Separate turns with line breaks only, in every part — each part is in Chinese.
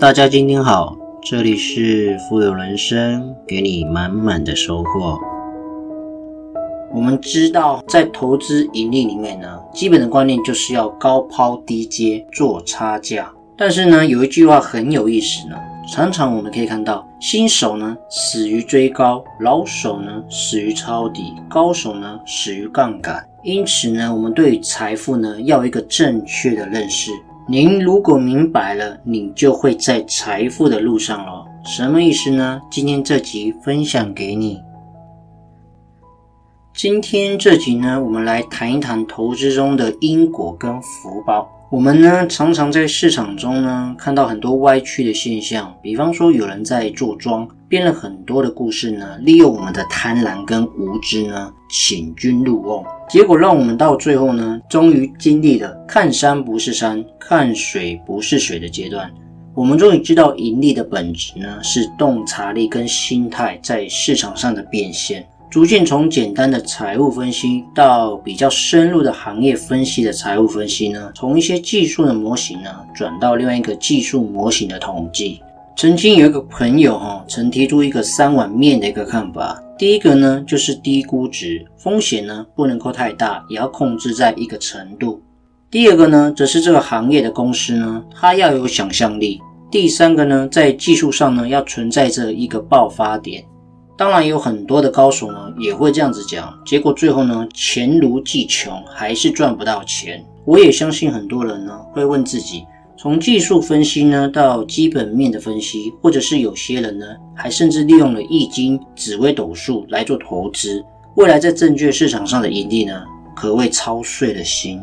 大家今天好，这里是富有人生，给你满满的收获。我们知道，在投资盈利里面呢，基本的观念就是要高抛低接，做差价。但是呢，有一句话很有意思呢，常常我们可以看到，新手呢死于追高，老手呢死于抄底，高手呢死于杠杆。因此呢，我们对财富呢要一个正确的认识。您如果明白了，你就会在财富的路上了。什么意思呢？今天这集分享给你。今天这集呢，我们来谈一谈投资中的因果跟福报。我们呢，常常在市场中呢，看到很多歪曲的现象，比方说有人在做庄，编了很多的故事呢，利用我们的贪婪跟无知呢，请君入瓮，结果让我们到最后呢，终于经历了看山不是山，看水不是水的阶段。我们终于知道盈利的本质呢，是洞察力跟心态在市场上的变现。逐渐从简单的财务分析到比较深入的行业分析的财务分析呢，从一些技术的模型呢，转到另外一个技术模型的统计。曾经有一个朋友哈，曾提出一个三碗面的一个看法。第一个呢，就是低估值，风险呢不能够太大，也要控制在一个程度。第二个呢，则是这个行业的公司呢，它要有想象力。第三个呢，在技术上呢，要存在着一个爆发点。当然有很多的高手呢，也会这样子讲，结果最后呢，钱如计穷，还是赚不到钱。我也相信很多人呢，会问自己，从技术分析呢，到基本面的分析，或者是有些人呢，还甚至利用了易经、紫微斗数来做投资，未来在证券市场上的盈利呢，可谓操碎了心。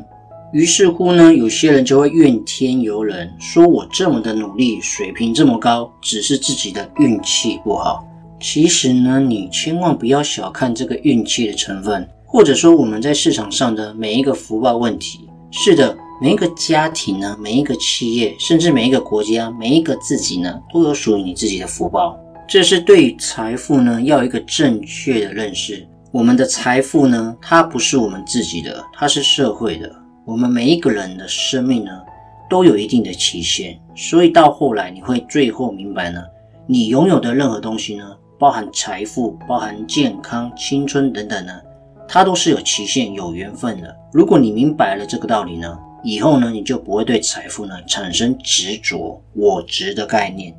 于是乎呢，有些人就会怨天尤人，说我这么的努力，水平这么高，只是自己的运气不好。其实呢，你千万不要小看这个运气的成分，或者说我们在市场上的每一个福报问题。是的，每一个家庭呢，每一个企业，甚至每一个国家，每一个自己呢，都有属于你自己的福报。这是对于财富呢，要一个正确的认识。我们的财富呢，它不是我们自己的，它是社会的。我们每一个人的生命呢，都有一定的期限，所以到后来你会最后明白呢，你拥有的任何东西呢。包含财富、包含健康、青春等等呢，它都是有期限、有缘分的。如果你明白了这个道理呢，以后呢，你就不会对财富呢产生执着、我值的概念，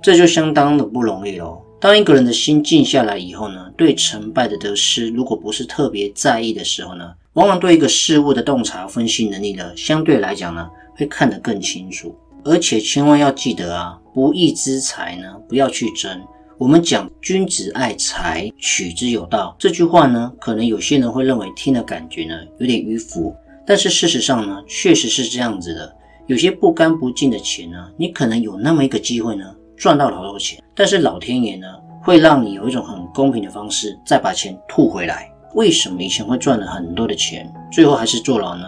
这就相当的不容易喽。当一个人的心静下来以后呢，对成败的得失，如果不是特别在意的时候呢，往往对一个事物的洞察分析能力呢，相对来讲呢，会看得更清楚。而且千万要记得啊，不义之财呢，不要去争。我们讲君子爱财，取之有道这句话呢，可能有些人会认为听的感觉呢有点迂腐，但是事实上呢，确实是这样子的。有些不干不净的钱呢，你可能有那么一个机会呢赚到好多钱，但是老天爷呢会让你有一种很公平的方式再把钱吐回来。为什么以前会赚了很多的钱，最后还是坐牢呢？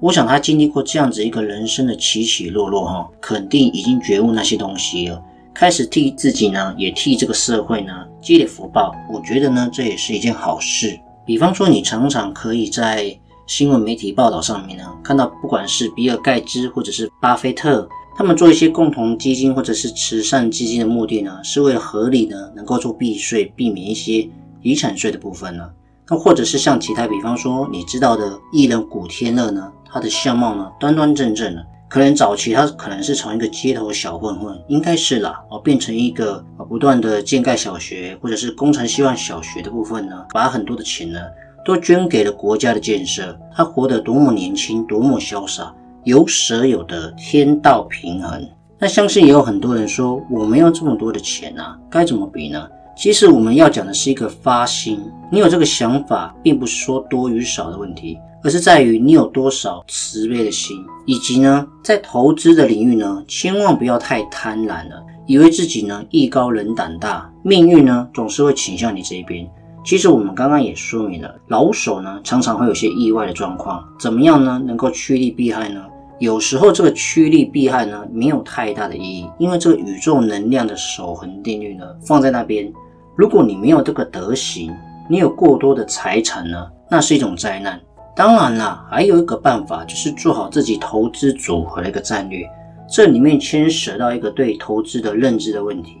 我想他经历过这样子一个人生的起起落落哈，肯定已经觉悟那些东西了。开始替自己呢，也替这个社会呢积累福报。我觉得呢，这也是一件好事。比方说，你常常可以在新闻媒体报道上面呢，看到不管是比尔盖茨或者是巴菲特，他们做一些共同基金或者是慈善基金的目的呢，是为了合理呢能够做避税，避免一些遗产税的部分呢。那或者是像其他，比方说你知道的艺人古天乐呢，他的相貌呢端端正正的。可能早期他可能是从一个街头小混混，应该是啦，哦，变成一个不断的建盖小学或者是工程希望小学的部分呢，把很多的钱呢都捐给了国家的建设。他活得多么年轻，多么潇洒，有舍有得，天道平衡。那相信也有很多人说，我没有这么多的钱啊，该怎么比呢？其实我们要讲的是一个发心，你有这个想法，并不是说多与少的问题。而是在于你有多少慈悲的心，以及呢，在投资的领域呢，千万不要太贪婪了，以为自己呢艺高人胆大，命运呢总是会倾向你这一边。其实我们刚刚也说明了，老手呢常常会有些意外的状况，怎么样呢？能够趋利避害呢？有时候这个趋利避害呢没有太大的意义，因为这个宇宙能量的守恒定律呢放在那边，如果你没有这个德行，你有过多的财产呢，那是一种灾难。当然了，还有一个办法，就是做好自己投资组合的一个战略。这里面牵涉到一个对投资的认知的问题，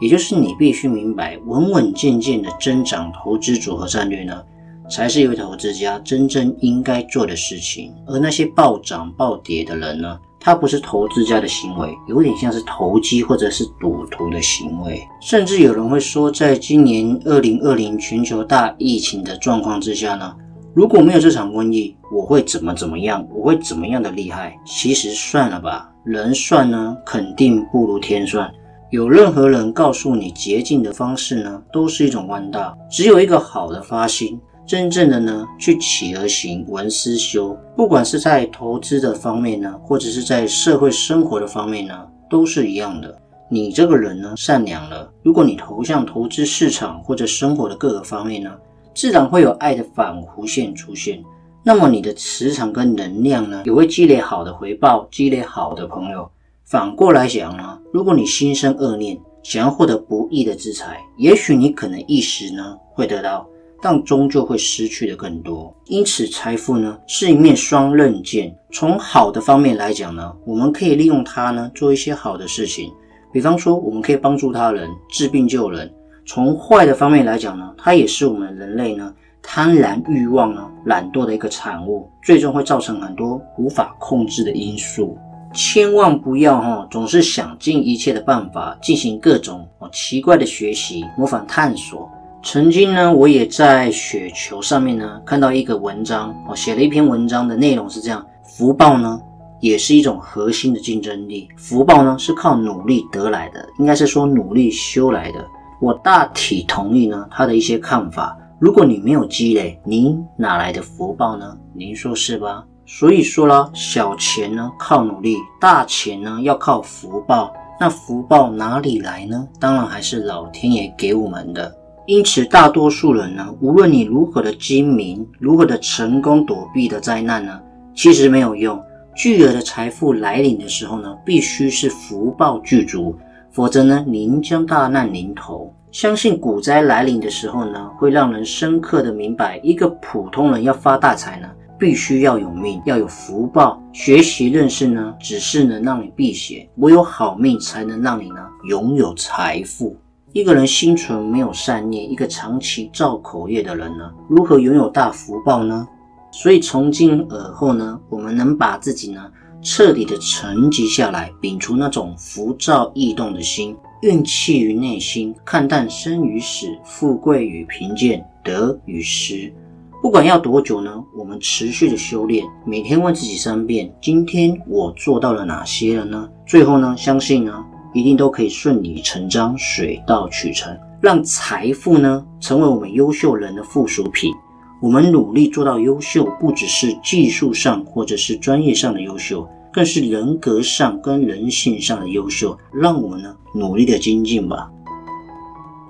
也就是你必须明白，稳稳健健的增长投资组合战略呢，才是一位投资家真正应该做的事情。而那些暴涨暴跌的人呢，他不是投资家的行为，有点像是投机或者是赌徒的行为。甚至有人会说，在今年二零二零全球大疫情的状况之下呢？如果没有这场瘟疫，我会怎么怎么样？我会怎么样的厉害？其实算了吧，人算呢，肯定不如天算。有任何人告诉你捷径的方式呢，都是一种弯道。只有一个好的发心，真正的呢，去起而行，闻思修。不管是在投资的方面呢，或者是在社会生活的方面呢，都是一样的。你这个人呢，善良了。如果你投向投资市场或者生活的各个方面呢？自然会有爱的反弧线出现，那么你的磁场跟能量呢，也会积累好的回报，积累好的朋友。反过来讲呢，如果你心生恶念，想要获得不义的资财，也许你可能一时呢会得到，但终究会失去的更多。因此，财富呢是一面双刃剑。从好的方面来讲呢，我们可以利用它呢做一些好的事情，比方说，我们可以帮助他人，治病救人。从坏的方面来讲呢，它也是我们人类呢贪婪欲望呢懒惰的一个产物，最终会造成很多无法控制的因素。千万不要哈，总是想尽一切的办法进行各种哦奇怪的学习、模仿、探索。曾经呢，我也在雪球上面呢看到一个文章哦，写了一篇文章的内容是这样：福报呢也是一种核心的竞争力，福报呢是靠努力得来的，应该是说努力修来的。我大体同意呢他的一些看法。如果你没有积累，您哪来的福报呢？您说是吧？所以说啦，小钱呢靠努力，大钱呢要靠福报。那福报哪里来呢？当然还是老天爷给我们的。因此，大多数人呢，无论你如何的精明，如何的成功躲避的灾难呢，其实没有用。巨额的财富来临的时候呢，必须是福报具足。否则呢，您将大难临头。相信股灾来临的时候呢，会让人深刻的明白，一个普通人要发大财呢，必须要有命，要有福报。学习认识呢，只是能让你避邪；唯有好命，才能让你呢拥有财富。一个人心存没有善念，一个长期造口业的人呢，如何拥有大福报呢？所以从今而后呢，我们能把自己呢。彻底的沉寂下来，摒除那种浮躁易动的心，运气于内心，看淡生与死，富贵与贫贱，得与失。不管要多久呢，我们持续的修炼，每天问自己三遍：今天我做到了哪些了呢？最后呢，相信呢，一定都可以顺理成章，水到渠成，让财富呢，成为我们优秀人的附属品。我们努力做到优秀，不只是技术上或者是专业上的优秀，更是人格上跟人性上的优秀。让我们呢努力的精进吧。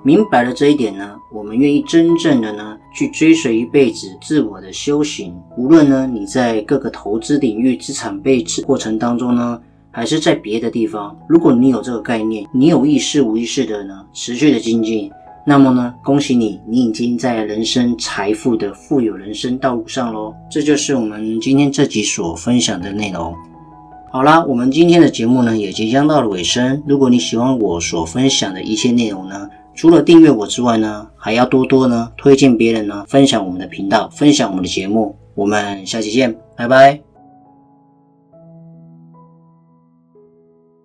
明白了这一点呢，我们愿意真正的呢去追随一辈子自我的修行。无论呢你在各个投资领域资产配置过程当中呢，还是在别的地方，如果你有这个概念，你有意识无意识的呢持续的精进。那么呢，恭喜你，你已经在人生财富的富有人生道路上喽。这就是我们今天这集所分享的内容。好啦，我们今天的节目呢也即将到了尾声。如果你喜欢我所分享的一切内容呢，除了订阅我之外呢，还要多多呢推荐别人呢，分享我们的频道，分享我们的节目。我们下期见，拜拜。